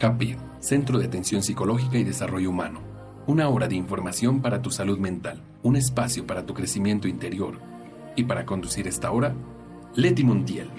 CAPID, Centro de Atención Psicológica y Desarrollo Humano. Una hora de información para tu salud mental, un espacio para tu crecimiento interior. Y para conducir esta hora, Leti Montiel.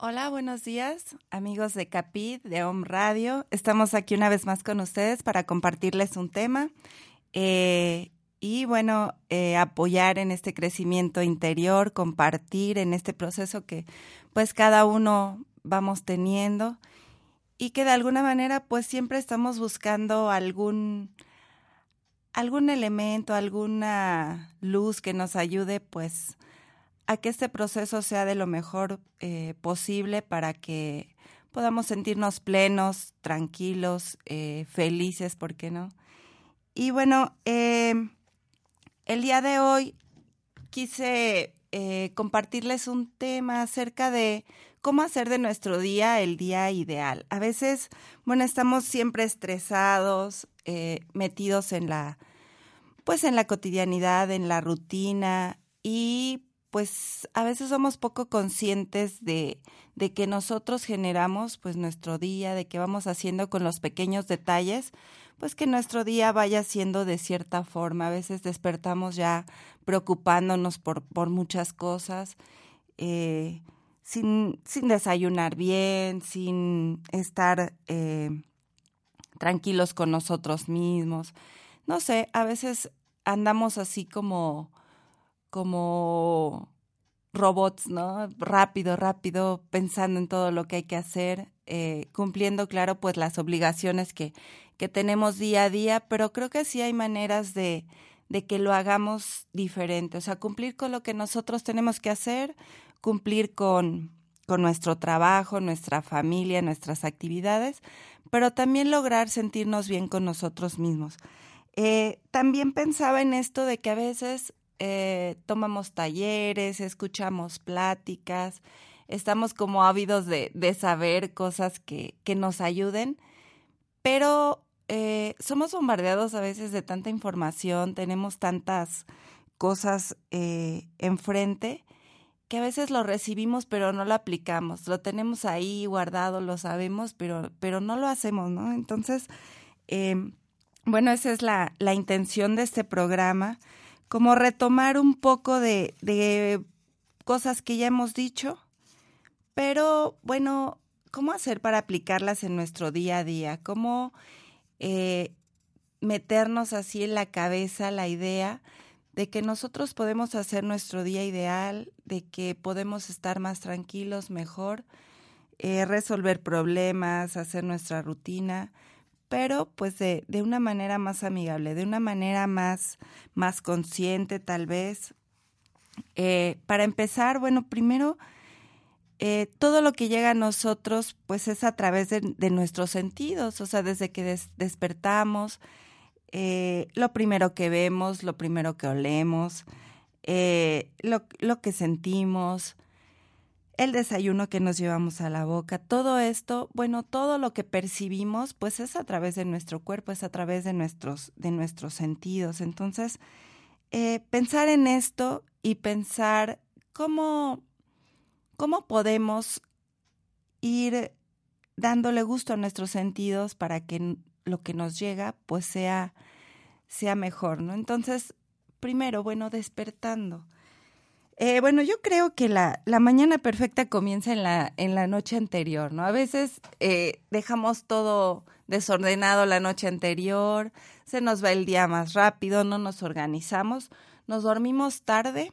Hola, buenos días, amigos de Capit, de Home Radio. Estamos aquí una vez más con ustedes para compartirles un tema eh, y, bueno, eh, apoyar en este crecimiento interior, compartir en este proceso que, pues, cada uno vamos teniendo y que de alguna manera, pues, siempre estamos buscando algún algún elemento, alguna luz que nos ayude, pues, a que este proceso sea de lo mejor eh, posible para que podamos sentirnos plenos, tranquilos, eh, felices, ¿por qué no? Y bueno, eh, el día de hoy quise compartirles un tema acerca de cómo hacer de nuestro día el día ideal. A veces, bueno, estamos siempre estresados, metidos en la, pues en la cotidianidad, en la rutina y pues a veces somos poco conscientes de, de que nosotros generamos pues nuestro día, de que vamos haciendo con los pequeños detalles, pues que nuestro día vaya siendo de cierta forma. A veces despertamos ya preocupándonos por, por muchas cosas, eh, sin, sin desayunar bien, sin estar eh, tranquilos con nosotros mismos. No sé, a veces andamos así como como robots, ¿no? Rápido, rápido, pensando en todo lo que hay que hacer, eh, cumpliendo, claro, pues las obligaciones que, que tenemos día a día, pero creo que sí hay maneras de, de que lo hagamos diferente, o sea, cumplir con lo que nosotros tenemos que hacer, cumplir con, con nuestro trabajo, nuestra familia, nuestras actividades, pero también lograr sentirnos bien con nosotros mismos. Eh, también pensaba en esto de que a veces eh, tomamos talleres, escuchamos pláticas, estamos como ávidos de, de saber cosas que, que, nos ayuden, pero eh, somos bombardeados a veces de tanta información, tenemos tantas cosas eh, enfrente que a veces lo recibimos pero no lo aplicamos, lo tenemos ahí guardado, lo sabemos, pero, pero no lo hacemos, ¿no? Entonces, eh, bueno, esa es la, la intención de este programa como retomar un poco de, de cosas que ya hemos dicho, pero bueno, ¿cómo hacer para aplicarlas en nuestro día a día? ¿Cómo eh, meternos así en la cabeza la idea de que nosotros podemos hacer nuestro día ideal, de que podemos estar más tranquilos, mejor, eh, resolver problemas, hacer nuestra rutina, pero pues de, de, una manera más amigable, de una manera más, más consciente tal vez. Eh, para empezar, bueno, primero, eh, todo lo que llega a nosotros pues es a través de, de nuestros sentidos, o sea, desde que des, despertamos, eh, lo primero que vemos, lo primero que olemos, lo, lo que sentimos, el desayuno que nos llevamos a la boca, todo esto, bueno, todo lo que percibimos, pues es a través de nuestro cuerpo, es a través de nuestros, de nuestros sentidos. Entonces, eh, pensar en esto y pensar cómo, cómo podemos ir dándole gusto a nuestros sentidos para que lo que nos llega pues sea, sea mejor, ¿no? Entonces, primero, bueno, despertando. Eh, bueno, yo creo que la, la, mañana perfecta comienza en la, en la noche anterior, ¿no? A veces eh, dejamos todo desordenado la noche anterior, se nos va el día más rápido, no nos organizamos, nos dormimos tarde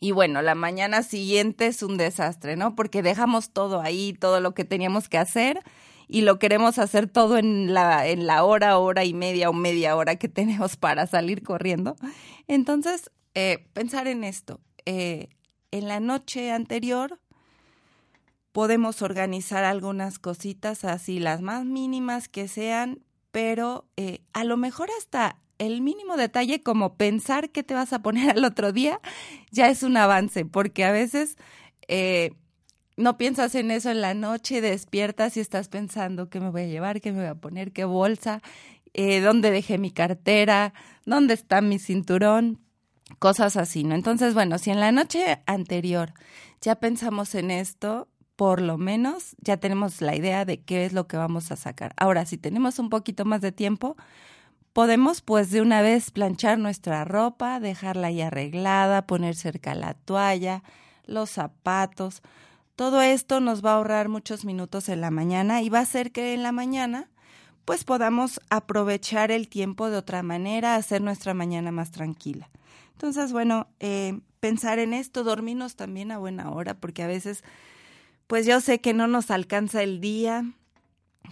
y bueno, la mañana siguiente es un desastre, ¿no? Porque dejamos todo ahí, todo lo que teníamos que hacer y lo queremos hacer todo en la, en la hora, hora y media o media hora que tenemos para salir corriendo. Entonces, eh, pensar en esto. Eh, en la noche anterior podemos organizar algunas cositas así, las más mínimas que sean, pero eh, a lo mejor hasta el mínimo detalle como pensar qué te vas a poner al otro día ya es un avance, porque a veces eh, no piensas en eso en la noche, despiertas y estás pensando qué me voy a llevar, qué me voy a poner, qué bolsa, eh, dónde dejé mi cartera, dónde está mi cinturón, cosas así, ¿no? Entonces, bueno, si en la noche anterior ya pensamos en esto, por lo menos ya tenemos la idea de qué es lo que vamos a sacar. Ahora, si tenemos un poquito más de tiempo, podemos pues de una vez planchar nuestra ropa, dejarla ahí arreglada, poner cerca la toalla, los zapatos. Todo esto nos va a ahorrar muchos minutos en la mañana y va a hacer que en la mañana pues podamos aprovechar el tiempo de otra manera, hacer nuestra mañana más tranquila. Entonces, bueno, eh, pensar en esto, dormirnos también a buena hora, porque a veces, pues yo sé que no nos alcanza el día,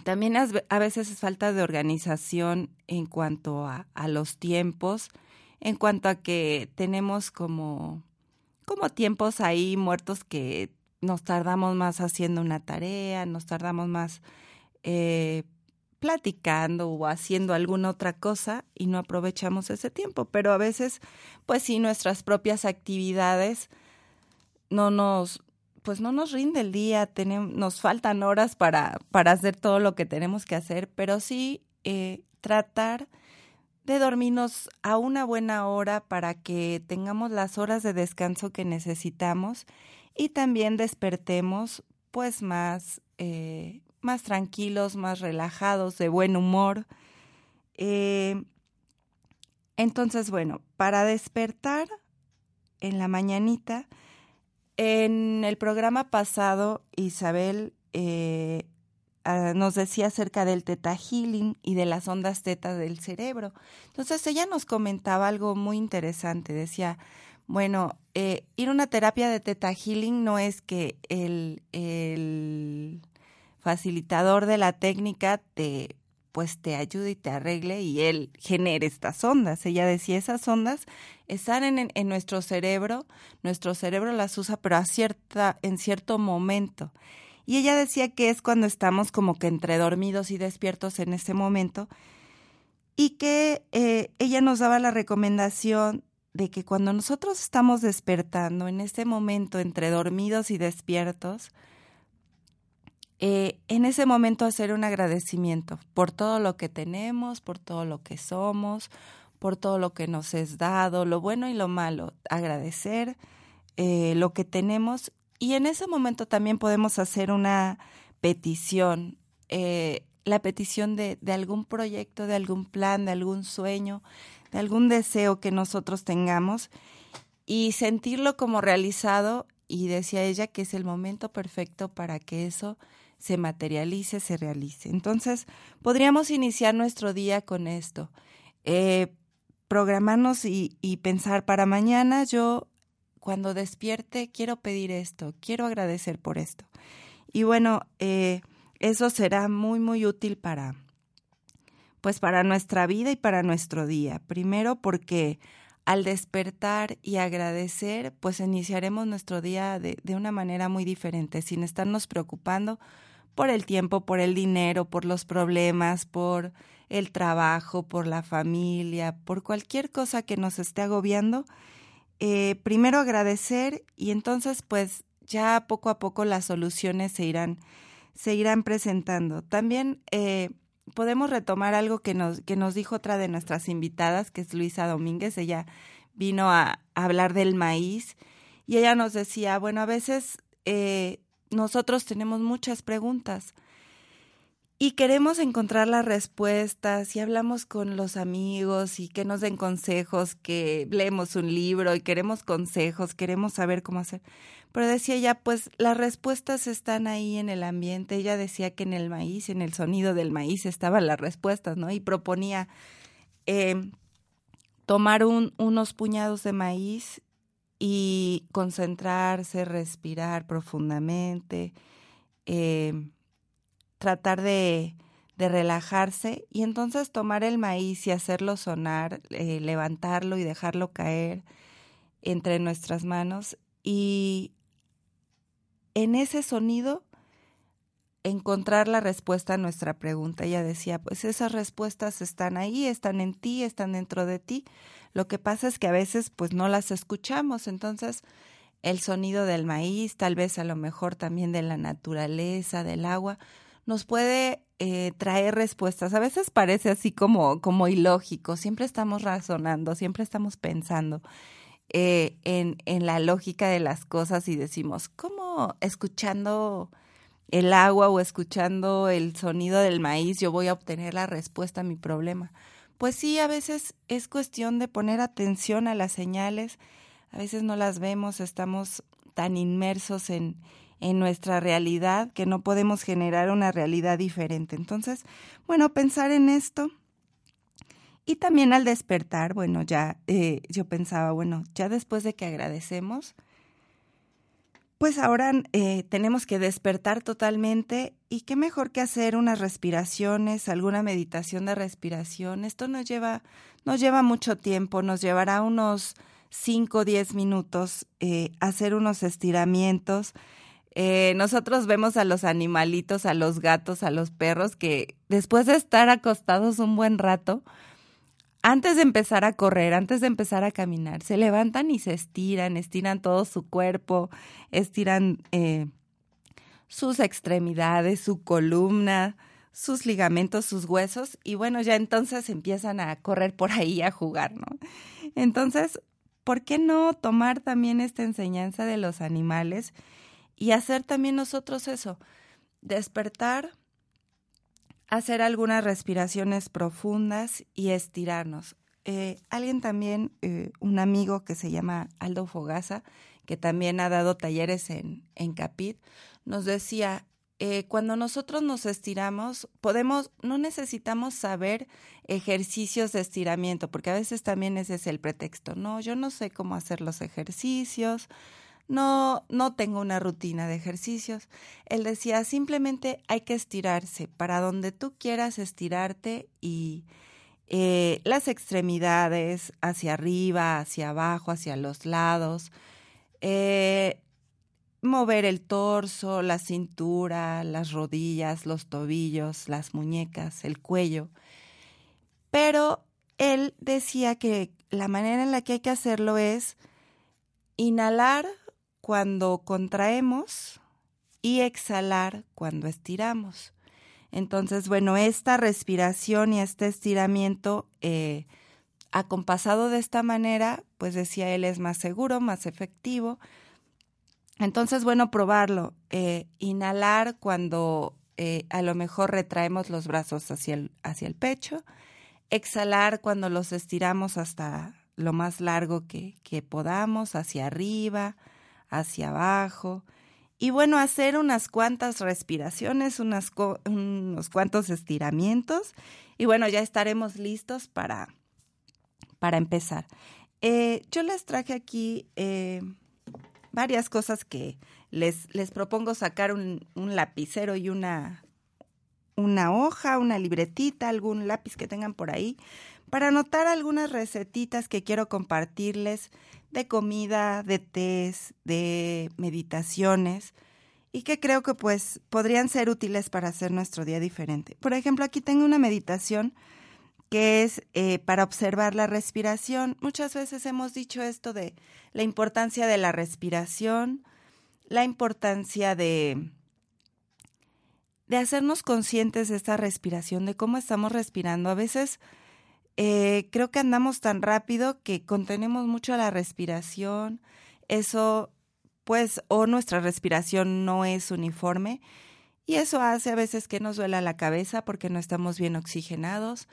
también a veces es falta de organización en cuanto a, los tiempos, en cuanto a que tenemos como, como tiempos ahí muertos que nos tardamos más haciendo una tarea, nos tardamos más eh, platicando o haciendo alguna otra cosa y no aprovechamos ese tiempo. Pero a veces, pues sí, nuestras propias actividades no nos, pues no nos rinde el día, tenemos, nos faltan horas para, para hacer todo lo que tenemos que hacer, pero sí eh, tratar de dormirnos a una buena hora para que tengamos las horas de descanso que necesitamos y también despertemos pues más, eh, más tranquilos, más relajados, de buen humor. Eh, entonces, bueno, para despertar en la mañanita, en el programa pasado, Isabel eh, ah, nos decía acerca del teta healing y de las ondas teta del cerebro. Entonces ella nos comentaba algo muy interesante. Decía, bueno, eh, ir a una terapia de teta healing no es que el, el facilitador de la técnica te pues te ayude y te arregle y él genere estas ondas. Ella decía, esas ondas están en, en, nuestro cerebro, nuestro cerebro las usa, pero a cierta, en cierto momento. Y ella decía que es cuando estamos como que entre dormidos y despiertos en ese momento, y que eh, ella nos daba la recomendación de que cuando nosotros estamos despertando, en ese momento entre dormidos y despiertos, eh, en ese momento hacer un agradecimiento por todo lo que tenemos, por todo lo que somos, por todo lo que nos es dado, lo bueno y lo malo, agradecer eh, lo que tenemos. Y en ese momento también podemos hacer una petición, eh, la petición de, de algún proyecto, de algún plan, de algún sueño, de algún deseo que nosotros tengamos y sentirlo como realizado. Y decía ella que es el momento perfecto para que eso se materialice, se realice. Entonces, podríamos iniciar nuestro día con esto. Eh, programarnos y, pensar para mañana yo cuando despierte quiero pedir esto, quiero agradecer por esto. Y bueno, eh, eso será muy, muy útil para, pues para nuestra vida y para nuestro día. Primero porque al despertar y agradecer, pues iniciaremos nuestro día de, de una manera muy diferente, sin estarnos preocupando por el tiempo, por el dinero, por los problemas, por el trabajo, por la familia, por cualquier cosa que nos esté agobiando, eh, primero agradecer y entonces pues ya poco a poco las soluciones se irán, se irán presentando. También eh, podemos retomar algo que nos, que nos dijo otra de nuestras invitadas, que es Luisa Domínguez. Ella vino a, hablar del maíz y ella nos decía, bueno, a veces eh, nosotros tenemos muchas preguntas y queremos encontrar las respuestas y hablamos con los amigos y que nos den consejos, que leemos un libro y queremos consejos, queremos saber cómo hacer. Pero decía ella, pues las respuestas están ahí en el ambiente. Ella decía que en el maíz, en el sonido del maíz estaban las respuestas, ¿no? Y proponía eh, tomar un, unos puñados de maíz y concentrarse, respirar profundamente. Eh, tratar de, de relajarse y entonces tomar el maíz y hacerlo sonar, eh, levantarlo y dejarlo caer entre nuestras manos y en ese sonido encontrar la respuesta a nuestra pregunta. Ella decía, pues esas respuestas están ahí, están en ti, están dentro de ti. Lo que pasa es que a veces pues no las escuchamos, entonces el sonido del maíz, tal vez a lo mejor también de la naturaleza, del agua, nos puede eh, traer respuestas. A veces parece así como, como ilógico, siempre estamos razonando, siempre estamos pensando eh, en, en la lógica de las cosas y decimos, ¿cómo escuchando el agua o escuchando el sonido del maíz yo voy a obtener la respuesta a mi problema? Pues sí, a veces es cuestión de poner atención a las señales, a veces no las vemos, estamos tan inmersos en, en nuestra realidad que no podemos generar una realidad diferente. Entonces, bueno, pensar en esto. Y también al despertar, bueno, ya eh, yo pensaba, bueno, ya después de que agradecemos, pues ahora eh, tenemos que despertar totalmente y qué mejor que hacer unas respiraciones, alguna meditación de respiración. Esto nos lleva, nos lleva mucho tiempo, nos llevará unos 5 o 10 minutos eh, hacer unos estiramientos eh, nosotros vemos a los animalitos, a los gatos, a los perros, que después de estar acostados un buen rato, antes de empezar a correr, antes de empezar a caminar, se levantan y se estiran, estiran todo su cuerpo, estiran eh, sus extremidades, su columna, sus ligamentos, sus huesos, y bueno, ya entonces empiezan a correr por ahí a jugar, ¿no? Entonces, ¿por qué no tomar también esta enseñanza de los animales? y hacer también nosotros eso, despertar, hacer algunas respiraciones profundas y estirarnos. Eh, alguien también, eh, un amigo que se llama Aldo Fogaza, que también ha dado talleres en, en Capit, nos decía, eh, cuando nosotros nos estiramos, podemos, no necesitamos saber ejercicios de estiramiento, porque a veces también ese es el pretexto. No, yo no sé cómo hacer los ejercicios, no, no tengo una rutina de ejercicios. Él decía, simplemente hay que estirarse para donde tú quieras estirarte y eh, las extremidades hacia arriba, hacia abajo, hacia los lados, eh, mover el torso, la cintura, las rodillas, los tobillos, las muñecas, el cuello. Pero él decía que la manera en la que hay que hacerlo es inhalar cuando contraemos y exhalar cuando estiramos. Entonces, bueno, esta respiración y este estiramiento eh, acompasado de esta manera, pues decía él, es más seguro, más efectivo. Entonces, bueno, probarlo. Eh, inhalar cuando eh, a lo mejor retraemos los brazos hacia el, hacia el pecho. Exhalar cuando los estiramos hasta lo más largo que, que podamos, hacia arriba, hacia abajo. Y bueno, hacer unas cuantas respiraciones, unas unos cuantos estiramientos. Y bueno, ya estaremos listos para, para empezar. Eh, yo les traje aquí eh, varias cosas que les, les propongo sacar un, un lapicero y una, una hoja, una libretita, algún lápiz que tengan por ahí, para anotar algunas recetitas que quiero compartirles de comida, de tés, de meditaciones y que creo que pues podrían ser útiles para hacer nuestro día diferente. Por ejemplo, aquí tengo una meditación que es eh, para observar la respiración. Muchas veces hemos dicho esto de la importancia de la respiración. la importancia de, de hacernos conscientes de esta respiración, de cómo estamos respirando. A veces eh, creo que andamos tan rápido que contenemos mucho la respiración. Eso, pues, o nuestra respiración no es uniforme. Y eso hace a veces que nos duela la cabeza porque no estamos bien oxigenados.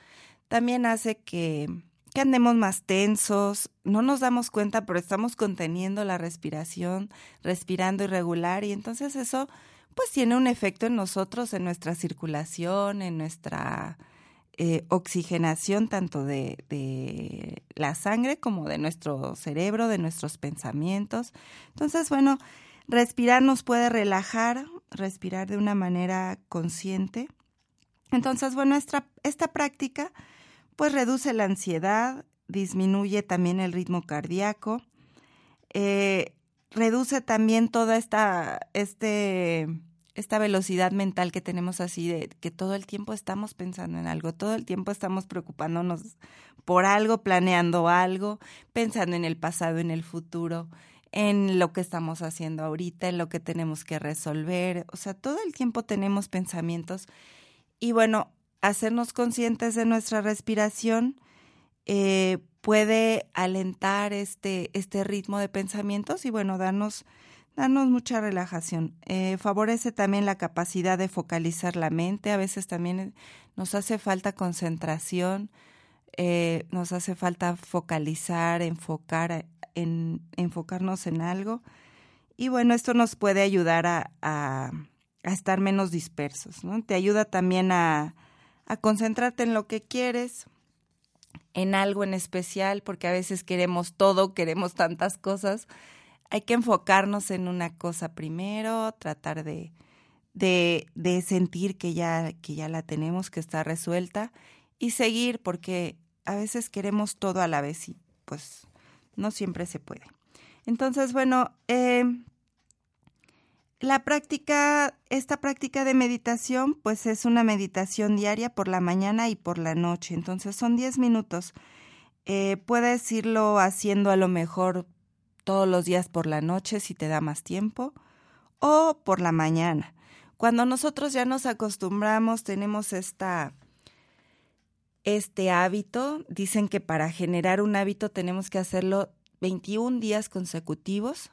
También hace que, que andemos más tensos, no nos damos cuenta, pero estamos conteniendo la respiración, respirando irregular y entonces eso pues tiene un efecto en nosotros, en nuestra circulación, en nuestra eh, oxigenación tanto de, de, la sangre como de nuestro cerebro, de nuestros pensamientos. Entonces, bueno, respirar nos puede relajar, respirar de una manera consciente. Entonces, bueno, esta, esta práctica pues reduce la ansiedad, disminuye también el ritmo cardíaco, eh, reduce también toda esta, este, esta velocidad mental que tenemos así de que todo el tiempo estamos pensando en algo, todo el tiempo estamos preocupándonos por algo, planeando algo, pensando en el pasado, en el futuro, en lo que estamos haciendo ahorita, en lo que tenemos que resolver, o sea, todo el tiempo tenemos pensamientos y bueno, hacernos conscientes de nuestra respiración eh, puede alentar este, este ritmo de pensamientos y bueno, darnos, darnos mucha relajación. Eh, favorece también la capacidad de focalizar la mente, a veces también nos hace falta concentración, eh, nos hace falta focalizar, enfocar, en, enfocarnos en algo. Y bueno, esto nos puede ayudar a, estar menos dispersos, ¿no? Te ayuda también a concentrarte en lo que quieres, en algo en especial, porque a veces queremos todo, queremos tantas cosas. Hay que enfocarnos en una cosa primero, tratar de, de, sentir que ya, que ya la tenemos, que está resuelta, y seguir, porque a veces queremos todo a la vez y pues no siempre se puede. Entonces, bueno, eh, la práctica, esta práctica de meditación, pues es una meditación diaria por la mañana y por la noche. Entonces son 10 minutos. Eh, puedes irlo haciendo a lo mejor todos los días por la noche si te da más tiempo o por la mañana. Cuando nosotros ya nos acostumbramos, tenemos esta, este hábito. Dicen que para generar un hábito tenemos que hacerlo 21 días consecutivos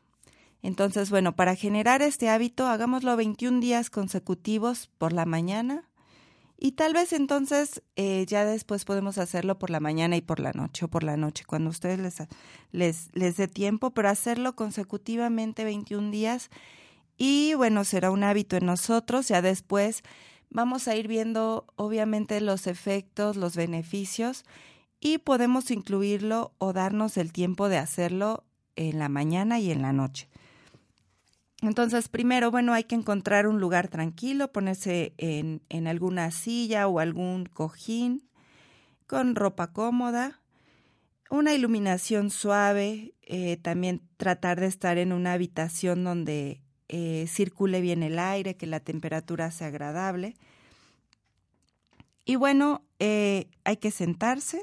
entonces, bueno, para generar este hábito, hagámoslo 21 días consecutivos por la mañana y tal vez entonces eh, ya después podemos hacerlo por la mañana y por la noche o por la noche, cuando ustedes les, les, les dé tiempo, pero hacerlo consecutivamente 21 días y bueno, será un hábito en nosotros, ya después vamos a ir viendo obviamente los efectos, los beneficios y podemos incluirlo o darnos el tiempo de hacerlo en la mañana y en la noche. Entonces, primero, bueno, hay que encontrar un lugar tranquilo, ponerse en, en alguna silla o algún cojín con ropa cómoda, una iluminación suave, eh, también tratar de estar en una habitación donde eh, circule bien el aire, que la temperatura sea agradable. Y bueno, eh, hay que sentarse,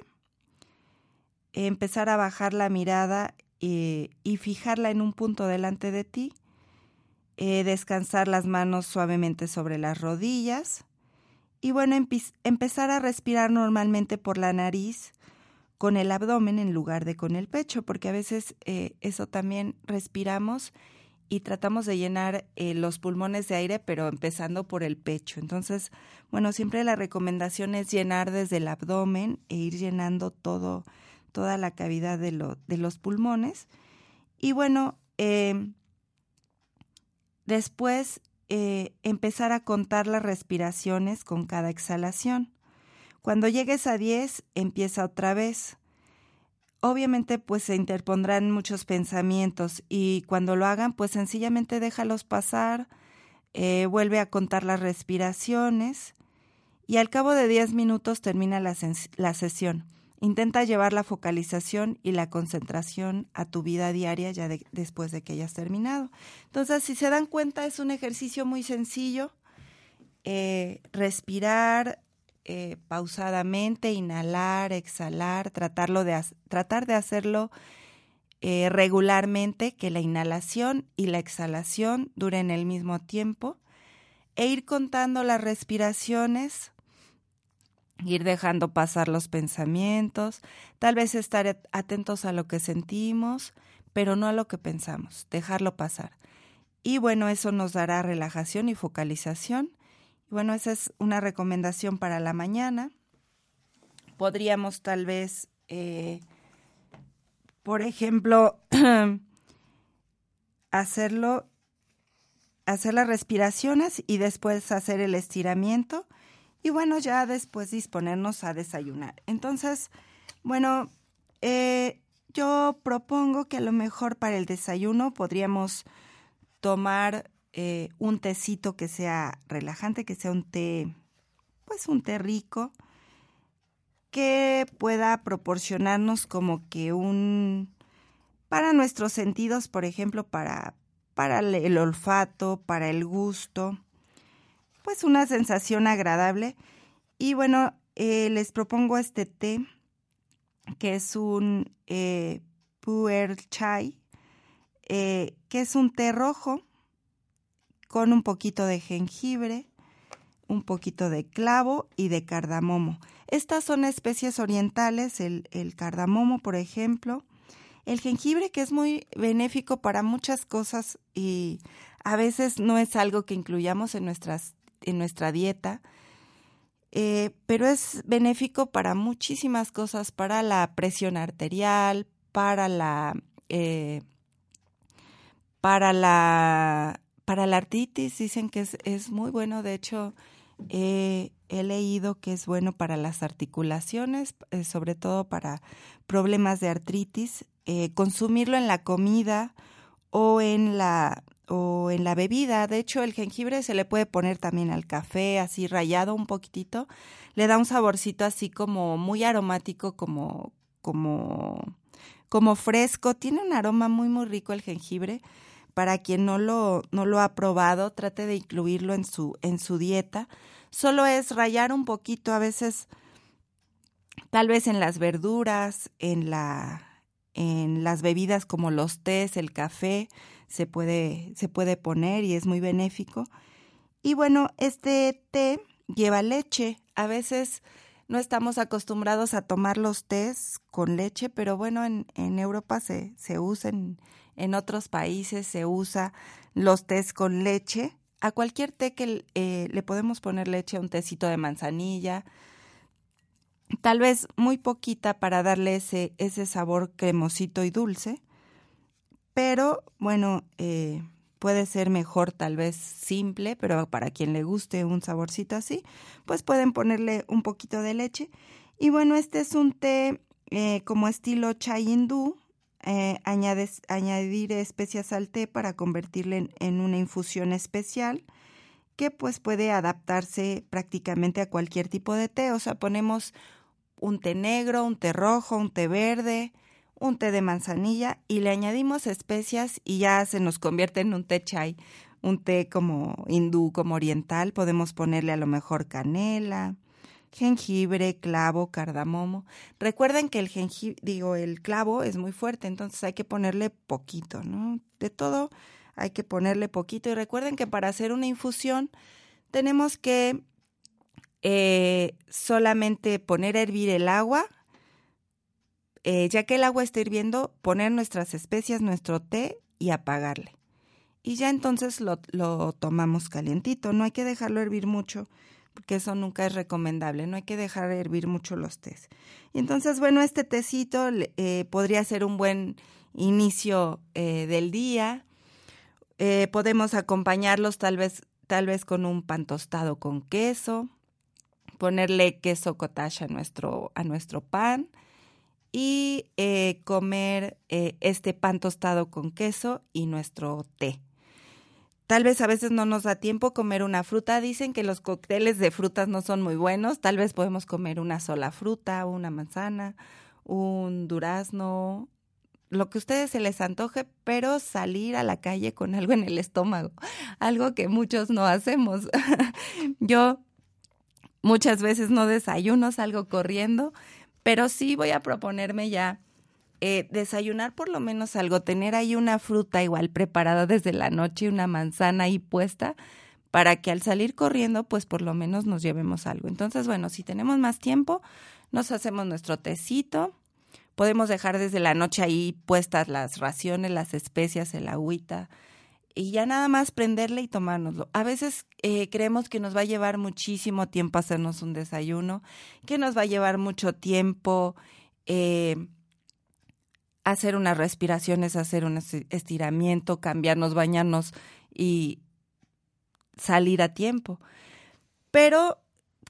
empezar a bajar la mirada y fijarla en un punto delante de ti eh, descansar las manos suavemente sobre las rodillas y bueno, empezar a respirar normalmente por la nariz con el abdomen en lugar de con el pecho, porque a veces eh, eso también respiramos y tratamos de llenar eh, los pulmones de aire, pero empezando por el pecho. Entonces, bueno, siempre la recomendación es llenar desde el abdomen e ir llenando todo, toda la cavidad de, lo, de los pulmones. Y bueno, eh, Después, eh, empezar a contar las respiraciones con cada exhalación. Cuando llegues a 10, empieza otra vez. Obviamente, pues se interpondrán muchos pensamientos y cuando lo hagan, pues sencillamente déjalos pasar, eh, vuelve a contar las respiraciones y al cabo de 10 minutos termina la, la sesión. Intenta llevar la focalización y la concentración a tu vida diaria ya después de que hayas terminado. Entonces, si se dan cuenta, es un ejercicio muy sencillo. Eh, respirar eh, pausadamente, inhalar, exhalar, tratarlo de, tratar de hacerlo eh, regularmente, que la inhalación y la exhalación duren el mismo tiempo e ir contando las respiraciones, ir dejando pasar los pensamientos, tal vez estar atentos a lo que sentimos, pero no a lo que pensamos, dejarlo pasar. Y bueno, eso nos dará relajación y focalización. Y bueno, esa es una recomendación para la mañana. Podríamos tal vez, eh, por ejemplo, hacerlo hacer las respiraciones y después hacer el estiramiento y bueno, ya después disponernos a desayunar. Entonces, bueno, eh, yo propongo que a lo mejor para el desayuno podríamos tomar eh, un tecito que sea relajante, que sea un té, pues un té rico, que pueda proporcionarnos como que un, para nuestros sentidos, por ejemplo, para para el olfato, para el gusto, pues una sensación agradable. Y bueno, eh, les propongo este té, que es un eh, puer chai, eh, que es un té rojo con un poquito de jengibre, un poquito de clavo y de cardamomo. Estas son especies orientales, el, el cardamomo, por ejemplo, el jengibre que es muy benéfico para muchas cosas y a veces no es algo que incluyamos en, nuestras, en nuestra dieta, eh, pero es benéfico para muchísimas cosas, para la presión arterial, para la, eh, para la, para la artritis, dicen que es, es muy bueno, de hecho, he leído que es bueno para las articulaciones, eh, sobre todo para problemas de artritis. Eh, consumirlo en la comida o en la o en la bebida. De hecho, el jengibre se le puede poner también al café, así rayado un poquitito. Le da un saborcito así como muy aromático, como, como, como fresco. Tiene un aroma muy, muy rico el jengibre. Para quien no lo, no lo ha probado, trate de incluirlo en su, en su dieta. Solo es rayar un poquito, a veces, tal vez en las verduras, en la, en las bebidas como los tés, el café, se puede, se puede poner y es muy benéfico. Y bueno, este té lleva leche. A veces no estamos acostumbrados a tomar los tés con leche, pero bueno, en, en Europa se, se usa, en, otros países se usa los tés con leche. A cualquier té que eh, le podemos poner leche, un tecito de manzanilla, tal vez muy poquita para darle ese, ese sabor cremosito y dulce, pero bueno, eh, puede ser mejor tal vez simple, pero para quien le guste un saborcito así, pues pueden ponerle un poquito de leche. Y bueno, este es un té eh, como estilo chai hindú, eh, añades, añadir especias al té para convertirle en, en una infusión especial que pues puede adaptarse prácticamente a cualquier tipo de té. O sea, ponemos un té negro, un té rojo, un té verde, un té de manzanilla y le añadimos especias y ya se nos convierte en un té chai, un té como hindú, como oriental. Podemos ponerle a lo mejor canela, jengibre, clavo, cardamomo. Recuerden que el jengibre, digo, el clavo es muy fuerte, entonces hay que ponerle poquito, ¿no? De todo hay que ponerle poquito y recuerden que para hacer una infusión tenemos que eh, solamente poner a hervir el agua, eh, ya que el agua está hirviendo, poner nuestras especias, nuestro té y apagarle. Y ya entonces lo, lo tomamos calientito, no hay que dejarlo hervir mucho, porque eso nunca es recomendable, no hay que dejar hervir mucho los tés. Y entonces, bueno, este tecito eh, podría ser un buen inicio del día. podemos acompañarlos tal vez, tal vez con un pan tostado con queso ponerle queso cottage a nuestro, a nuestro pan y eh, comer eh, este pan tostado con queso y nuestro té. Tal vez a veces no nos da tiempo comer una fruta. Dicen que los cócteles de frutas no son muy buenos. Tal vez podemos comer una sola fruta, una manzana, un durazno, lo que a ustedes se les antoje, pero salir a la calle con algo en el estómago, algo que muchos no hacemos. Yo Muchas veces no desayuno, salgo corriendo, pero sí voy a proponerme ya eh, desayunar por lo menos algo, tener ahí una fruta igual preparada desde la noche, una manzana ahí puesta, para que al salir corriendo, pues por lo menos nos llevemos algo. Entonces, bueno, si tenemos más tiempo, nos hacemos nuestro tecito, podemos dejar desde la noche ahí puestas las raciones, las especias, el agüita, y ya nada más prenderle y tomárnoslo. A veces eh, creemos que nos va a llevar muchísimo tiempo hacernos un desayuno, que nos va a llevar mucho tiempo eh, hacer unas respiraciones, hacer un estiramiento, cambiarnos, bañarnos y salir a tiempo. Pero,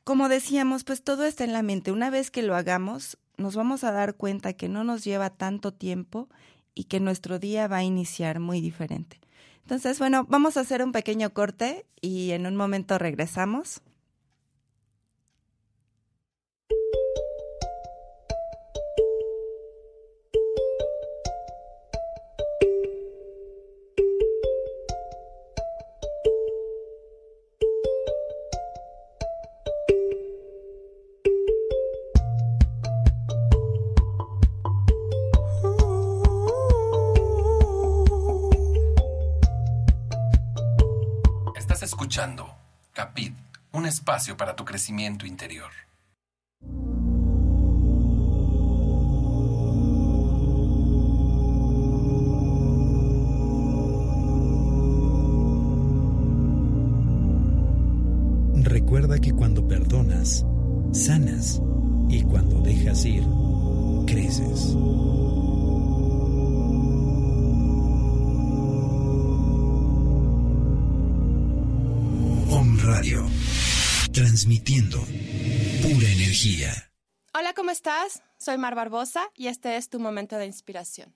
como decíamos, pues todo está en la mente. Una vez que lo hagamos, nos vamos a dar cuenta que no nos lleva tanto tiempo y que nuestro día va a iniciar muy diferente. Entonces, bueno, vamos a hacer un pequeño corte y en un momento regresamos. Espacio para tu crecimiento interior. Recuerda que cuando perdonas, sanas y cuando dejas ir, creces. Transmitiendo pura energía. Hola, ¿cómo estás? Soy Mar Barbosa y este es tu momento de inspiración.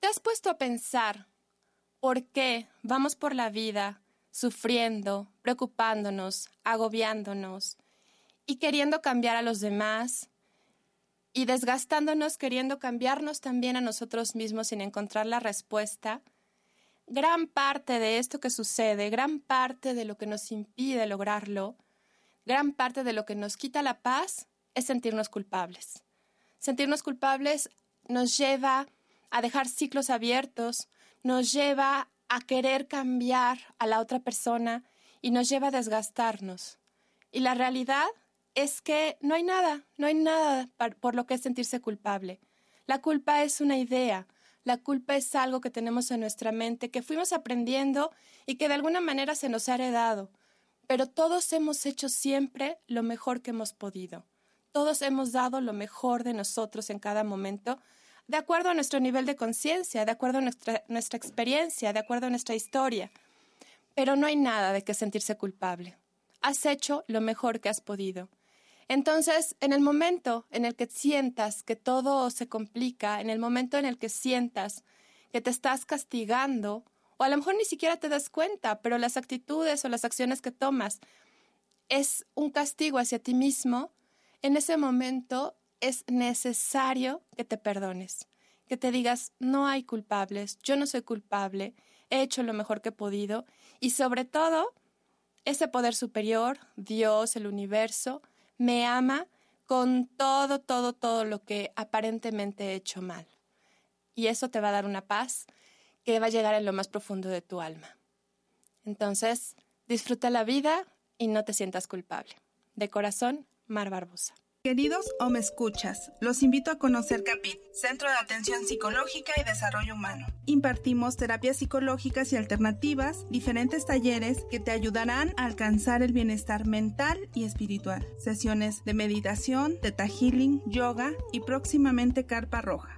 ¿Te has puesto a pensar por qué vamos por la vida sufriendo, preocupándonos, agobiándonos y queriendo cambiar a los demás y desgastándonos queriendo cambiarnos también a nosotros mismos sin encontrar la respuesta? gran parte de esto que sucede, gran parte de lo que nos impide lograrlo, gran parte de lo que nos quita la paz es sentirnos culpables. Sentirnos culpables nos lleva a dejar ciclos abiertos, nos lleva a querer cambiar a la otra persona y nos lleva a desgastarnos. Y la realidad es que no hay nada, no hay nada por lo que sentirse culpable. La culpa es una idea, la culpa es algo que tenemos en nuestra mente, que fuimos aprendiendo y que de alguna manera se nos ha heredado. Pero todos hemos hecho siempre lo mejor que hemos podido. Todos hemos dado lo mejor de nosotros en cada momento, de acuerdo a nuestro nivel de conciencia, de acuerdo a nuestra, experiencia, de acuerdo a nuestra historia. Pero no hay nada de que sentirse culpable. Has hecho lo mejor que has podido. Entonces, en el momento en el que sientas que todo se complica, en el momento en el que sientas que te estás castigando, o a lo mejor ni siquiera te das cuenta, pero las actitudes o las acciones que tomas es un castigo hacia ti mismo, en ese momento es necesario que te perdones, que te digas, no hay culpables, yo no soy culpable, he hecho lo mejor que he podido, y sobre todo, ese poder superior, Dios, el universo, me ama con todo, todo, todo lo que aparentemente he hecho mal. Y eso te va a dar una paz que va a llegar en lo más profundo de tu alma. Entonces, disfruta la vida y no te sientas culpable. De corazón, Mar Barbosa. Queridos o me escuchas, los invito a conocer CAPIT, Centro de Atención Psicológica y Desarrollo Humano. Impartimos terapias psicológicas y alternativas, diferentes talleres que te ayudarán a alcanzar el bienestar mental y espiritual. Sesiones de meditación, teta healing, yoga y próximamente carpa roja.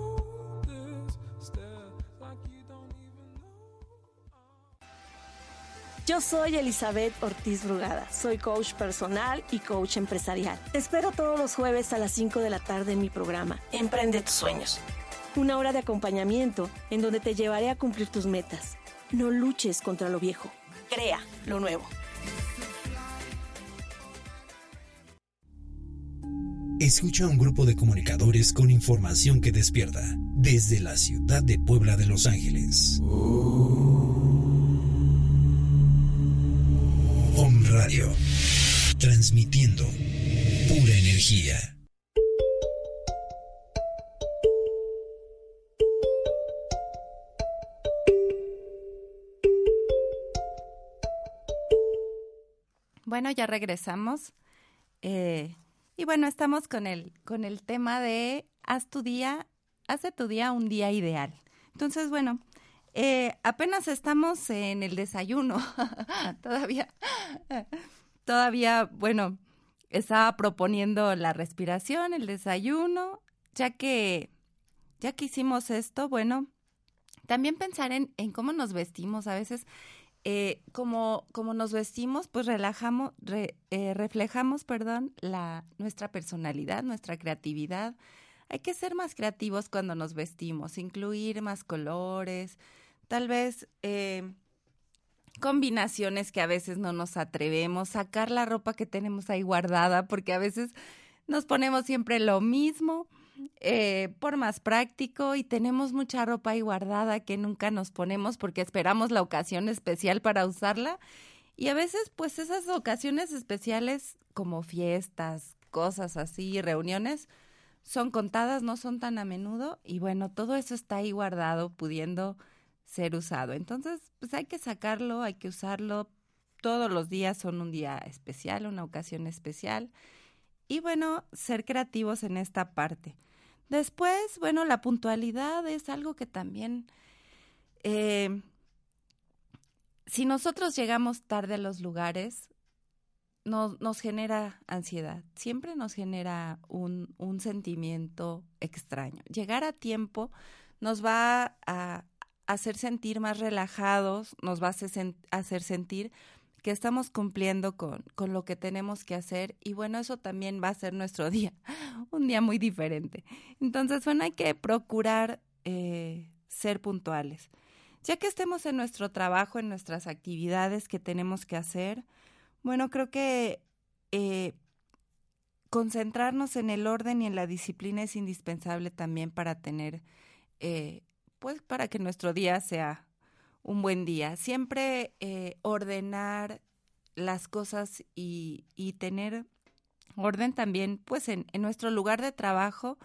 Yo soy Elizabeth Ortiz Brugada, soy coach personal y coach empresarial. Te espero todos los jueves a las 5 de la tarde en mi programa Emprende tus sueños. Una hora de acompañamiento en donde te llevaré a cumplir tus metas. No luches contra lo viejo, crea lo nuevo. Escucha a un grupo de comunicadores con información que despierta desde la ciudad de Puebla de Los Ángeles. Transmitiendo pura energía. Bueno, ya regresamos. Eh, y bueno, estamos con el, con el tema de haz tu día, haz tu día un día ideal. Entonces, bueno, eh, apenas estamos en el desayuno. todavía, todavía, bueno, estaba proponiendo la respiración, el desayuno, ya que, ya que hicimos esto, bueno, también pensar en, en cómo nos vestimos. A veces eh, como, como nos vestimos, pues relajamos, eh, reflejamos, perdón, la, nuestra personalidad, nuestra creatividad. Hay que ser más creativos cuando nos vestimos, incluir más colores, tal vez eh, combinaciones que a veces no nos atrevemos, sacar la ropa que tenemos ahí guardada, porque a veces nos ponemos siempre lo mismo eh, por más práctico y tenemos mucha ropa ahí guardada que nunca nos ponemos porque esperamos la ocasión especial para usarla. Y a veces, pues esas ocasiones especiales como fiestas, cosas así, reuniones, son contadas, no son tan a menudo y bueno, todo eso está ahí guardado, pudiendo ser usado. Entonces, pues hay que sacarlo, hay que usarlo. Todos los días son un día especial, una ocasión especial. Y bueno, ser creativos en esta parte. Después, bueno, la puntualidad es algo que también, eh, si nosotros llegamos tarde a los lugares, nos, nos genera ansiedad, siempre nos genera un, un sentimiento extraño. Llegar a tiempo nos va a hacer sentir más relajados, nos va a hacer sentir que estamos cumpliendo con, con lo que tenemos que hacer y bueno, eso también va a ser nuestro día, un día muy diferente. Entonces, bueno, hay que procurar eh, ser puntuales. Ya que estemos en nuestro trabajo, en nuestras actividades que tenemos que hacer, bueno, creo que eh, concentrarnos en el orden y en la disciplina es indispensable también para tener, eh, pues para que nuestro día sea un buen día. Siempre eh, ordenar las cosas y, y, tener orden también, pues en, en, nuestro lugar de trabajo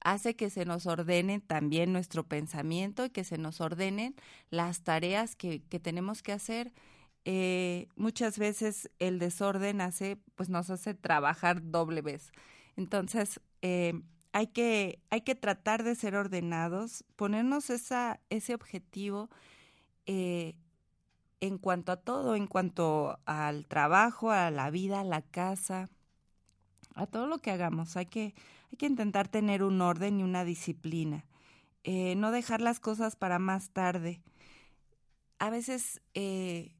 hace que se nos ordene también nuestro pensamiento y que se nos ordenen las tareas que, que tenemos que hacer. Eh, muchas veces el desorden hace, pues nos hace trabajar doble vez. Entonces, eh, hay que, hay que tratar de ser ordenados, ponernos esa, ese objetivo eh, en cuanto a todo, en cuanto al trabajo, a la vida, a la casa, a todo lo que hagamos. Hay que, hay que intentar tener un orden y una disciplina. Eh, no dejar las cosas para más tarde. A veces, eh,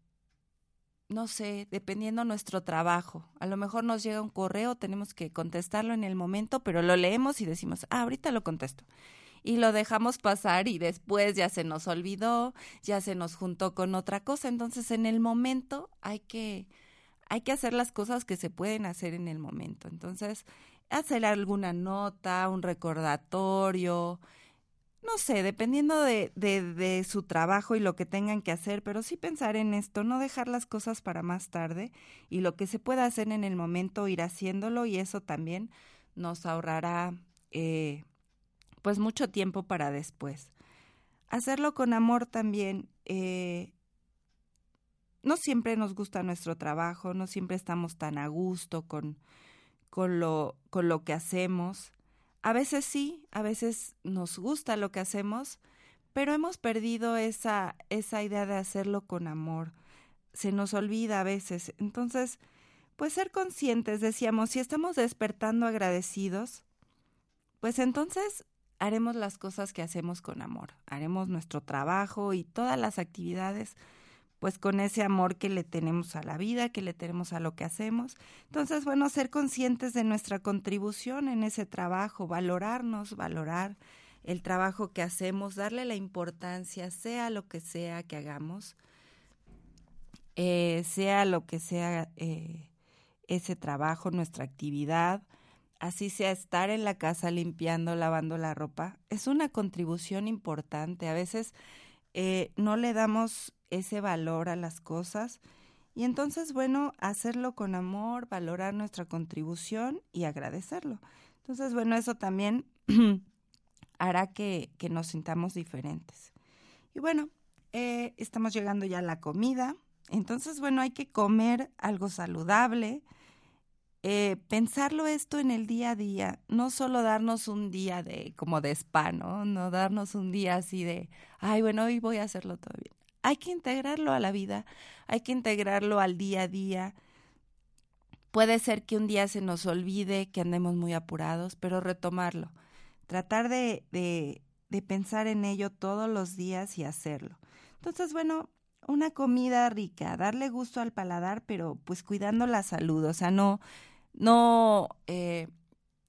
no sé, dependiendo nuestro trabajo, a lo mejor nos llega un correo, tenemos que contestarlo en el momento, pero lo leemos y decimos, ah, ahorita lo contesto y lo dejamos pasar y después ya se nos olvidó, ya se nos juntó con otra cosa. Entonces, en el momento hay que hay que hacer las cosas que se pueden hacer en el momento. Entonces, hacer alguna nota, un recordatorio, no sé, dependiendo de, de, su trabajo y lo que tengan que hacer, pero sí pensar en esto, no dejar las cosas para más tarde y lo que se pueda hacer en el momento, ir haciéndolo y eso también nos ahorrará eh, pues mucho tiempo para después. Hacerlo con amor también. Eh, no siempre nos gusta nuestro trabajo, no siempre estamos tan a gusto con, con, lo, con lo que hacemos. A veces sí, a veces nos gusta lo que hacemos, pero hemos perdido esa, esa idea de hacerlo con amor. Se nos olvida a veces. Entonces, pues ser conscientes, decíamos, si estamos despertando agradecidos, pues entonces haremos las cosas que hacemos con amor, haremos nuestro trabajo y todas las actividades pues con ese amor que le tenemos a la vida, que le tenemos a lo que hacemos. Entonces, bueno, ser conscientes de nuestra contribución en ese trabajo, valorarnos, valorar el trabajo que hacemos, darle la importancia, sea lo que sea que hagamos, eh, sea lo que sea eh, ese trabajo, nuestra actividad, así sea estar en la casa limpiando, lavando la ropa, es una contribución importante. A veces eh, no le damos ese valor a las cosas y entonces, bueno, hacerlo con amor, valorar nuestra contribución y agradecerlo. Entonces, bueno, eso también hará que, que, nos sintamos diferentes. Y bueno, eh, estamos llegando ya a la comida. Entonces, bueno, hay que comer algo saludable, eh, pensarlo esto en el día a día, no solo darnos un día de como de spa, ¿no? No darnos un día así de, ay, bueno, hoy voy a hacerlo todo bien. Hay que integrarlo a la vida, hay que integrarlo al día a día. Puede ser que un día se nos olvide, que andemos muy apurados, pero retomarlo. Tratar de, de, de pensar en ello todos los días y hacerlo. Entonces, bueno, una comida rica, darle gusto al paladar, pero pues cuidando la salud, o sea, no no eh,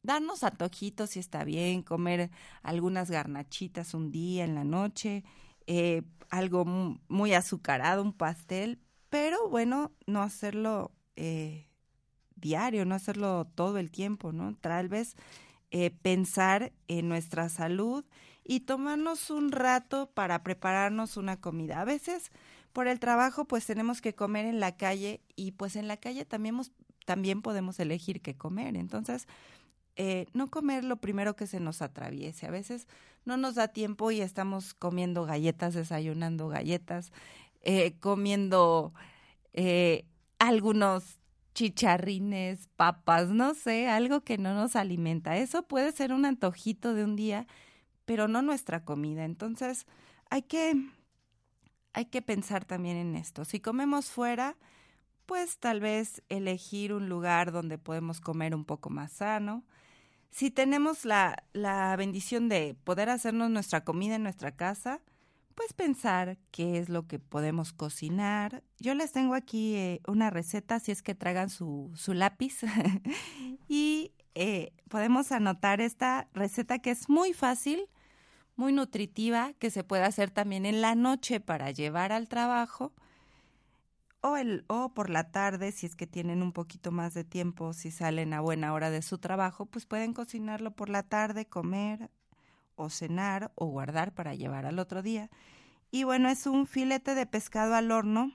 darnos antojitos si está bien, comer algunas garnachitas un día en la noche, eh, algo muy azucarado, un pastel, pero bueno, no hacerlo eh, diario, no hacerlo todo el tiempo, ¿no? Tal vez eh, pensar en nuestra salud y tomarnos un rato para prepararnos una comida. A veces por el trabajo pues tenemos que comer en la calle y pues en la calle también también podemos elegir qué comer. Entonces, eh, no comer lo primero que se nos atraviese. A veces no nos da tiempo y estamos comiendo galletas, desayunando galletas, eh, comiendo eh, algunos chicharrines, papas, no sé, algo que no nos alimenta. Eso puede ser un antojito de un día, pero no nuestra comida. Entonces, hay que, hay que pensar también en esto. Si comemos fuera, pues tal vez elegir un lugar donde podemos comer un poco más sano. Si tenemos la, la bendición de poder hacernos nuestra comida en nuestra casa, pues pensar qué es lo que podemos cocinar. Yo les tengo aquí eh, una receta, si es que traigan su, su lápiz. y eh, podemos anotar esta receta que es muy fácil, muy nutritiva, que se puede hacer también en la noche para llevar al trabajo o, el, o por la tarde, si es que tienen un poquito más de tiempo, si salen a buena hora de su trabajo, pues pueden cocinarlo por la tarde, comer o cenar o guardar para llevar al otro día. Y bueno, es un filete de pescado al horno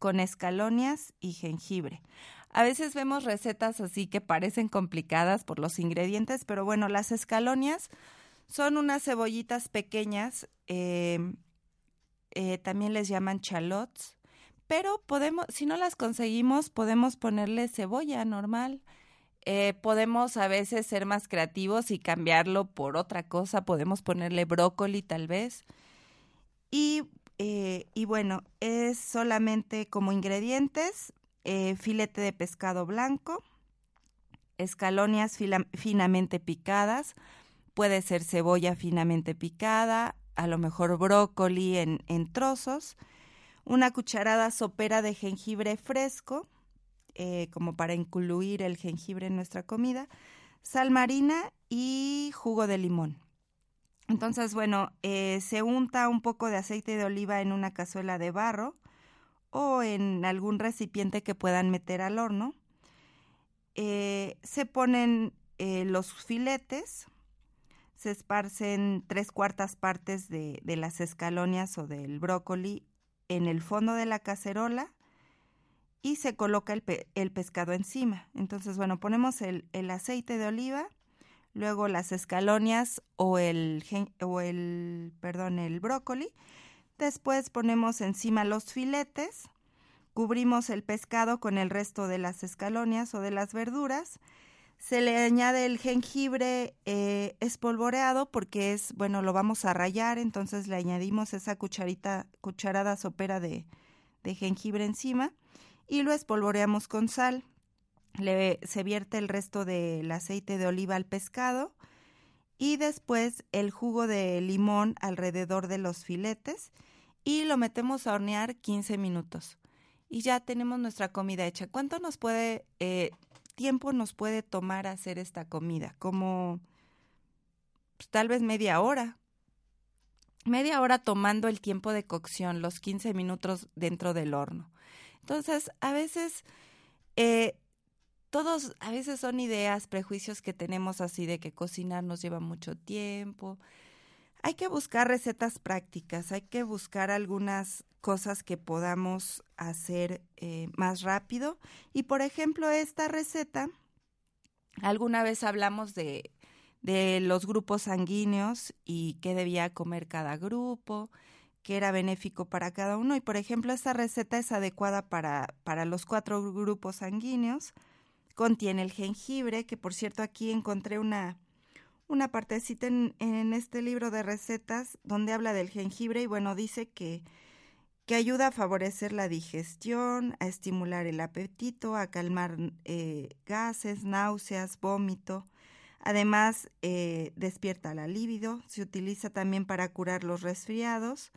con escalonias y jengibre. A veces vemos recetas así que parecen complicadas por los ingredientes, pero bueno, las escalonias son unas cebollitas pequeñas, eh, eh, también les llaman chalots, pero podemos, si no las conseguimos, podemos ponerle cebolla normal. Eh, podemos a veces ser más creativos y cambiarlo por otra cosa. Podemos ponerle brócoli tal vez. Y, eh, y bueno, es solamente como ingredientes eh, filete de pescado blanco, escalonias finamente picadas, puede ser cebolla finamente picada, a lo mejor brócoli en, en trozos, una cucharada sopera de jengibre fresco, eh, como para incluir el jengibre en nuestra comida, sal marina y jugo de limón. Entonces, bueno, eh, se unta un poco de aceite de oliva en una cazuela de barro o en algún recipiente que puedan meter al horno. Eh, se ponen los filetes, se esparcen tres cuartas partes de, de las escalonias o del brócoli en el fondo de la cacerola y se coloca el, pescado encima. Entonces, bueno, ponemos el, el, aceite de oliva, luego las escalonias o el, o el, perdón, el brócoli. Después ponemos encima los filetes, cubrimos el pescado con el resto de las escalonias o de las verduras se le añade el jengibre eh, espolvoreado porque es, bueno, lo vamos a rayar, entonces le añadimos esa cucharita, cucharada sopera de, de jengibre encima y lo espolvoreamos con sal. Le, se vierte el resto del aceite de oliva al pescado y después el jugo de limón alrededor de los filetes y lo metemos a hornear 15 minutos. Y ya tenemos nuestra comida hecha. ¿Cuánto nos puede eh, tiempo nos puede tomar hacer esta comida? Como pues, tal vez media hora. Media hora tomando el tiempo de cocción, los 15 minutos dentro del horno. Entonces, a veces eh, todos a veces son ideas, prejuicios que tenemos así de que cocinar nos lleva mucho tiempo. Hay que buscar recetas prácticas, hay que buscar algunas cosas que podamos hacer eh, más rápido. Y por ejemplo, esta receta, alguna vez hablamos de, de los grupos sanguíneos y qué debía comer cada grupo, qué era benéfico para cada uno. Y por ejemplo, esta receta es adecuada para, para los cuatro grupos sanguíneos. Contiene el jengibre, que por cierto aquí encontré una, una partecita en este libro de recetas donde habla del jengibre y bueno, dice que que ayuda a favorecer la digestión, a estimular el apetito, a calmar eh, gases, náuseas, vómito. Además, eh, despierta la libido. Se utiliza también para curar los resfriados.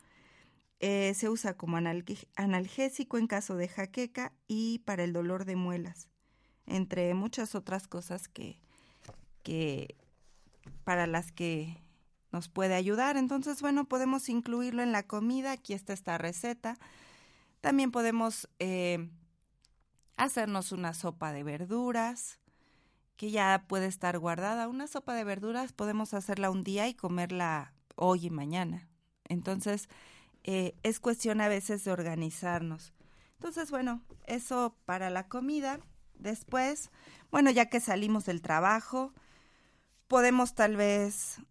Eh, se usa como analgésico en caso de jaqueca y para el dolor de muelas, entre muchas otras cosas que, que para las que nos puede ayudar. Entonces, bueno, podemos incluirlo en la comida. Aquí está esta receta. También podemos eh, hacernos una sopa de verduras que ya puede estar guardada. Una sopa de verduras podemos hacerla un día y comerla hoy y mañana. Entonces, eh, es cuestión a veces de organizarnos. Entonces, bueno, eso para la comida. Después, bueno, ya que salimos del trabajo, podemos tal vez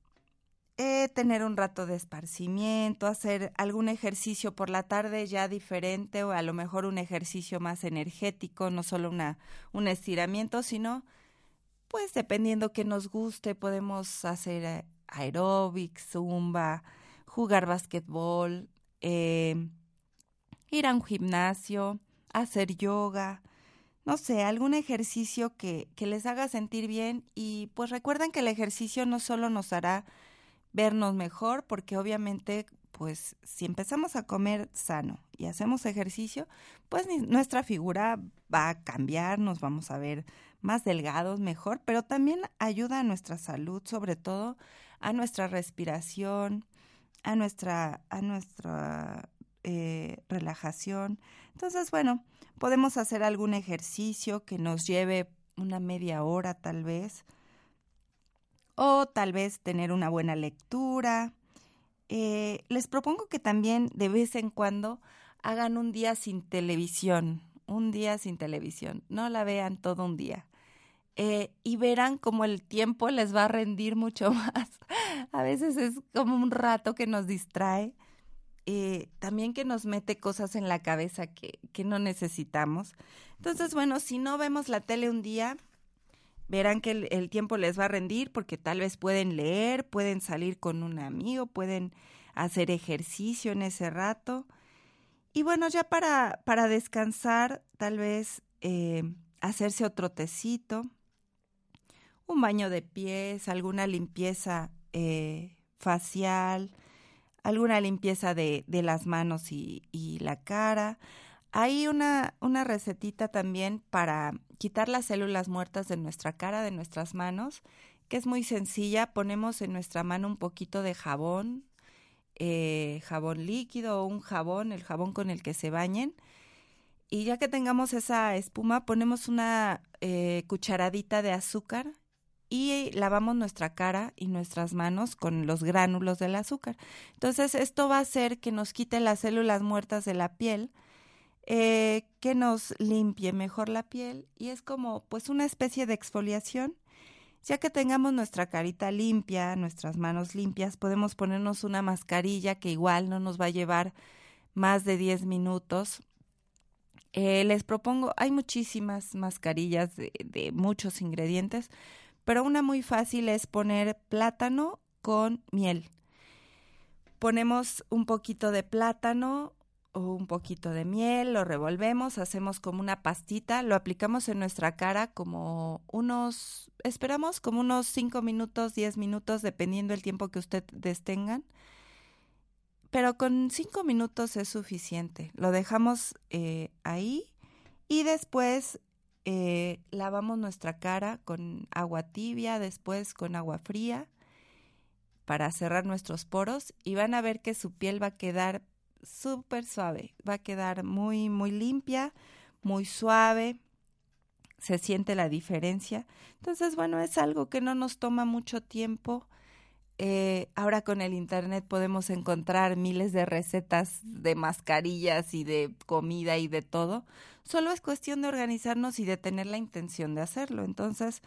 eh, tener un rato de esparcimiento, hacer algún ejercicio por la tarde ya diferente o a lo mejor un ejercicio más energético, no solo una, un estiramiento, sino pues dependiendo que nos guste, podemos hacer eh, aeróbic, zumba, jugar basquetbol, eh, ir a un gimnasio, hacer yoga, no sé, algún ejercicio que, que les haga sentir bien y pues recuerden que el ejercicio no solo nos hará vernos mejor, porque obviamente, pues si empezamos a comer sano y hacemos ejercicio, pues nuestra figura va a cambiar, nos vamos a ver más delgados, mejor, pero también ayuda a nuestra salud, sobre todo a nuestra respiración, a nuestra, a nuestra eh, relajación. Entonces, bueno, podemos hacer algún ejercicio que nos lleve una media hora tal vez, o tal vez tener una buena lectura. Eh, les propongo que también de vez en cuando hagan un día sin televisión, un día sin televisión, no la vean todo un día. Eh, y verán como el tiempo les va a rendir mucho más. a veces es como un rato que nos distrae, eh, también que nos mete cosas en la cabeza que, que no necesitamos. Entonces, bueno, si no vemos la tele un día, verán que el, tiempo les va a rendir porque tal vez pueden leer, pueden salir con un amigo, pueden hacer ejercicio en ese rato. Y bueno, ya para, para descansar, tal vez eh, hacerse otro tecito, un baño de pies, alguna limpieza eh, facial, alguna limpieza de, de las manos y, y la cara. Hay una, una recetita también para quitar las células muertas de nuestra cara, de nuestras manos, que es muy sencilla. Ponemos en nuestra mano un poquito de jabón, eh, jabón líquido o un jabón, el jabón con el que se bañen. Y ya que tengamos esa espuma, ponemos una eh, cucharadita de azúcar y lavamos nuestra cara y nuestras manos con los gránulos del azúcar. Entonces esto va a hacer que nos quite las células muertas de la piel eh, que nos limpie mejor la piel y es como pues una especie de exfoliación. Ya que tengamos nuestra carita limpia, nuestras manos limpias, podemos ponernos una mascarilla que igual no nos va a llevar más de 10 minutos. Eh, les propongo, hay muchísimas mascarillas de, de muchos ingredientes, pero una muy fácil es poner plátano con miel. Ponemos un poquito de plátano, un poquito de miel, lo revolvemos, hacemos como una pastita, lo aplicamos en nuestra cara como unos, esperamos como unos 5 minutos, 10 minutos, dependiendo el tiempo que ustedes tengan. Pero con 5 minutos es suficiente. Lo dejamos eh, ahí y después eh, lavamos nuestra cara con agua tibia, después con agua fría para cerrar nuestros poros y van a ver que su piel va a quedar súper suave. Va a quedar muy, muy limpia, muy suave, se siente la diferencia. Entonces, bueno, es algo que no nos toma mucho tiempo. Eh, ahora con el Internet podemos encontrar miles de recetas de mascarillas y de comida y de todo. Solo es cuestión de organizarnos y de tener la intención de hacerlo. Entonces,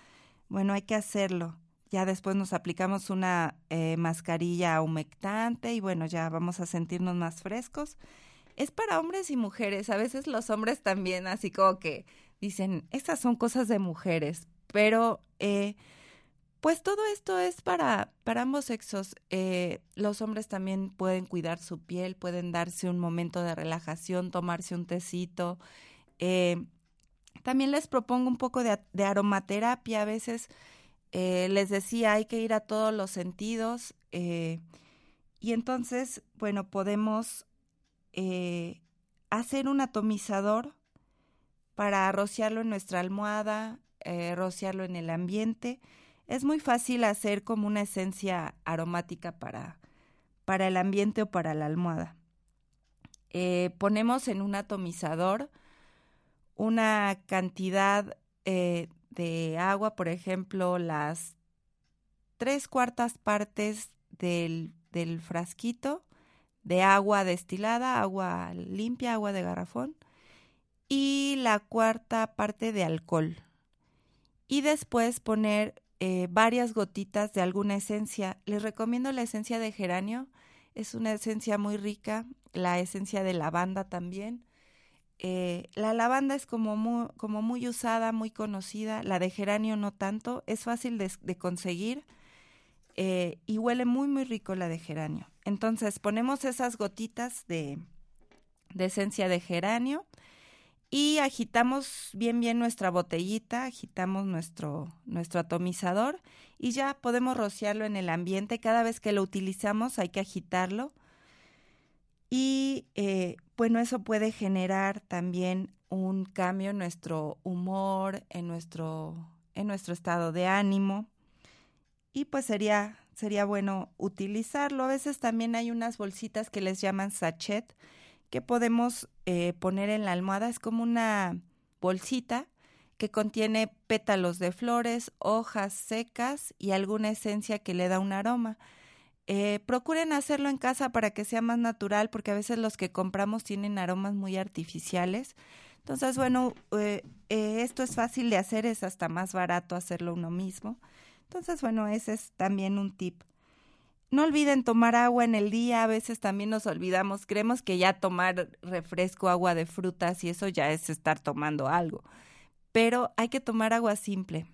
bueno, hay que hacerlo. Ya después nos aplicamos una eh, mascarilla humectante y bueno, ya vamos a sentirnos más frescos. Es para hombres y mujeres. A veces los hombres también así como que dicen, estas son cosas de mujeres, pero eh, pues todo esto es para, para ambos sexos. Eh, los hombres también pueden cuidar su piel, pueden darse un momento de relajación, tomarse un tecito. también les propongo un poco de, de aromaterapia. A veces eh, les decía, hay que ir a todos los sentidos. Eh, y entonces, bueno, podemos eh, hacer un atomizador para rociarlo en nuestra almohada, rociarlo en el ambiente. Es muy fácil hacer como una esencia aromática para, para el ambiente o para la almohada. ponemos en un atomizador una cantidad de agua, por ejemplo, las tres cuartas partes del, del frasquito de agua destilada, agua limpia, agua de garrafón, y la cuarta parte de alcohol. Y después poner eh, varias gotitas de alguna esencia. Les recomiendo la esencia de geranio, es una esencia muy rica, la esencia de lavanda también. Eh, la lavanda es como muy, usada, muy conocida, la de geranio no tanto, es fácil de, conseguir eh, y huele muy, muy rico la de geranio. Entonces ponemos esas gotitas de, de esencia de geranio y agitamos bien, bien nuestra botellita, agitamos nuestro, nuestro atomizador y ya podemos rociarlo en el ambiente. Cada vez que lo utilizamos hay que agitarlo y eh, bueno, eso puede generar también un cambio en nuestro humor, en nuestro, en nuestro estado de ánimo. Y pues sería, sería bueno utilizarlo. A veces también hay unas bolsitas que les llaman sachet que podemos eh, poner en la almohada. Es como una bolsita que contiene pétalos de flores, hojas secas y alguna esencia que le da un aroma. Eh, procuren hacerlo en casa para que sea más natural, porque a veces los que compramos tienen aromas muy artificiales. Entonces, bueno, eh, eh, esto es fácil de hacer, es hasta más barato hacerlo uno mismo. Entonces, bueno, ese es también un tip. No olviden tomar agua en el día, a veces también nos olvidamos, creemos que ya tomar refresco, agua de frutas y eso ya es estar tomando algo, pero hay que tomar agua simple.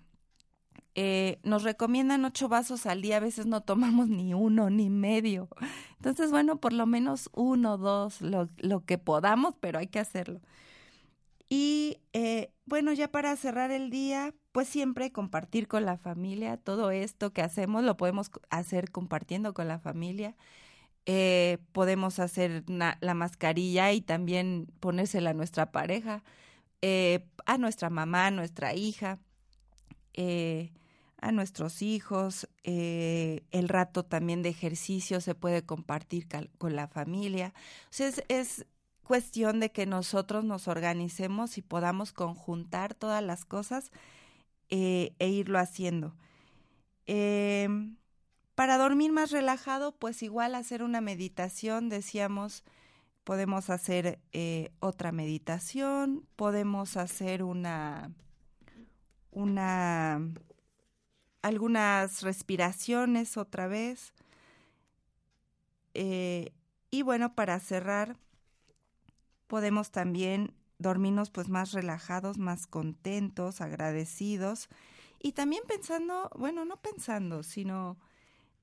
Eh, nos recomiendan ocho vasos al día, a veces no tomamos ni uno ni medio. Entonces, bueno, por lo menos uno, dos, lo, lo que podamos, pero hay que hacerlo. Y eh, bueno, ya para cerrar el día, pues siempre compartir con la familia. Todo esto que hacemos lo podemos hacer compartiendo con la familia. Eh, podemos hacer la mascarilla y también ponérsela a nuestra pareja, a nuestra mamá, a nuestra hija. Eh, a nuestros hijos, eh, el rato también de ejercicio se puede compartir con la familia. O sea, es, cuestión de que nosotros nos organicemos y podamos conjuntar todas las cosas eh, e irlo haciendo. Em, para dormir más relajado, pues igual hacer una meditación, decíamos, podemos hacer eh, otra meditación, podemos hacer una, una algunas respiraciones otra vez. Eh, y bueno, para cerrar, podemos también dormirnos pues más relajados, más contentos, agradecidos y también pensando, bueno, no pensando, sino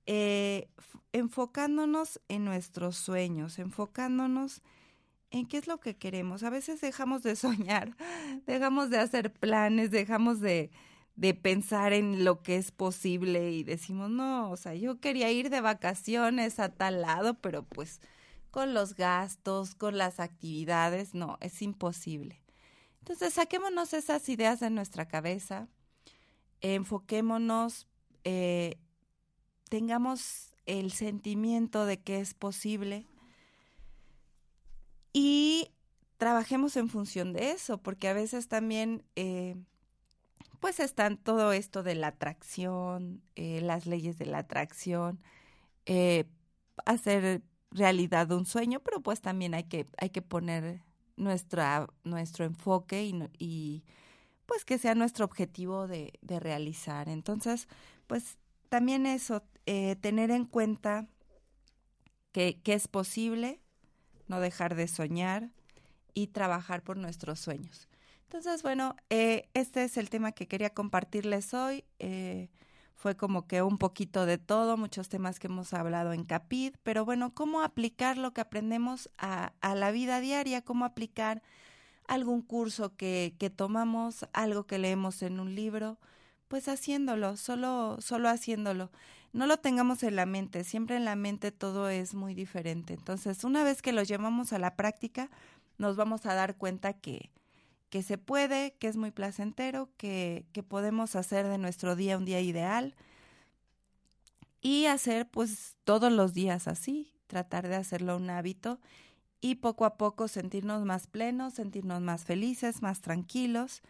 eh, enfocándonos en nuestros sueños, enfocándonos en qué es lo que queremos. A veces dejamos de soñar, dejamos de hacer planes, dejamos de, de pensar en lo que es posible y decimos, no, o sea, yo quería ir de vacaciones a tal lado, pero pues con los gastos, con las actividades, no, es imposible. Entonces, saquémonos esas ideas de nuestra cabeza, enfoquémonos, eh, tengamos el sentimiento de que es posible y trabajemos en función de eso, porque a veces también... Eh, pues están todo esto de la atracción, eh, las leyes de la atracción, eh, hacer realidad un sueño, pero pues también hay que, hay que poner nuestra, nuestro enfoque y, pues que sea nuestro objetivo de, de realizar. Entonces, pues también eso, eh, tener en cuenta que, que es posible no dejar de soñar y trabajar por nuestros sueños. Entonces, bueno, eh, este es el tema que quería compartirles hoy. Eh, fue como que un poquito de todo, muchos temas que hemos hablado en CAPID, pero bueno, cómo aplicar lo que aprendemos a, a la vida diaria, cómo aplicar algún curso que, que tomamos, algo que leemos en un libro, pues haciéndolo, solo, solo haciéndolo. No lo tengamos en la mente, siempre en la mente todo es muy diferente. Entonces, una vez que lo llevamos a la práctica, nos vamos a dar cuenta que, que se puede, que es muy placentero, que, que podemos hacer de nuestro día un día ideal y hacer pues todos los días así, tratar de hacerlo un hábito y poco a poco sentirnos más plenos, sentirnos más felices, más tranquilos.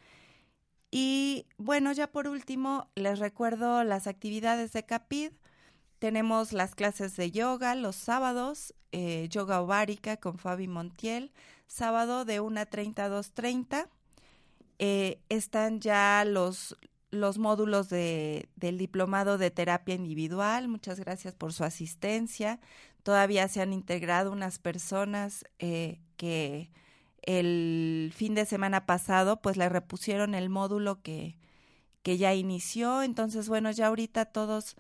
Y bueno, ya por último, les recuerdo las actividades de CAPID. Tenemos las clases de yoga los sábados, eh, yoga ovárica con Fabi Montiel, sábado de 1.30 a 2.30. Eh, están ya los, los módulos de, del diplomado de terapia individual. Muchas gracias por su asistencia. Todavía se han integrado unas personas eh, que el fin de semana pasado pues le repusieron el módulo que, que ya inició. Entonces, bueno, ya ahorita todos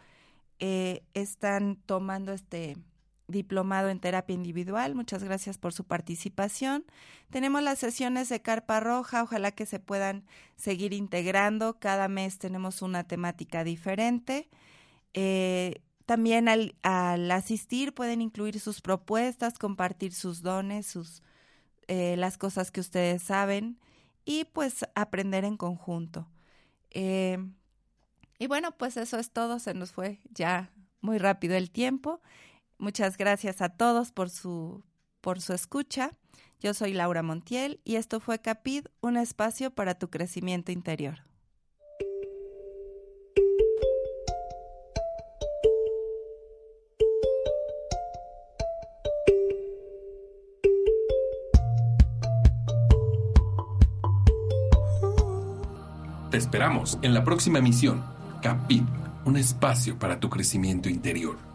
eh, están tomando este diplomado en terapia individual. Muchas gracias por su participación. Tenemos las sesiones de Carpa Roja, ojalá que se puedan seguir integrando. Cada mes tenemos una temática diferente. Eh, también al, asistir pueden incluir sus propuestas, compartir sus dones, sus, eh, las cosas que ustedes saben y pues aprender en conjunto. Eh, y bueno, pues eso es todo, se nos fue ya muy rápido el tiempo. Muchas gracias a todos por su, por su escucha. Yo soy Laura Montiel y esto fue Capid, un espacio para tu crecimiento interior. Te esperamos en la próxima emisión, Capid, un espacio para tu crecimiento interior.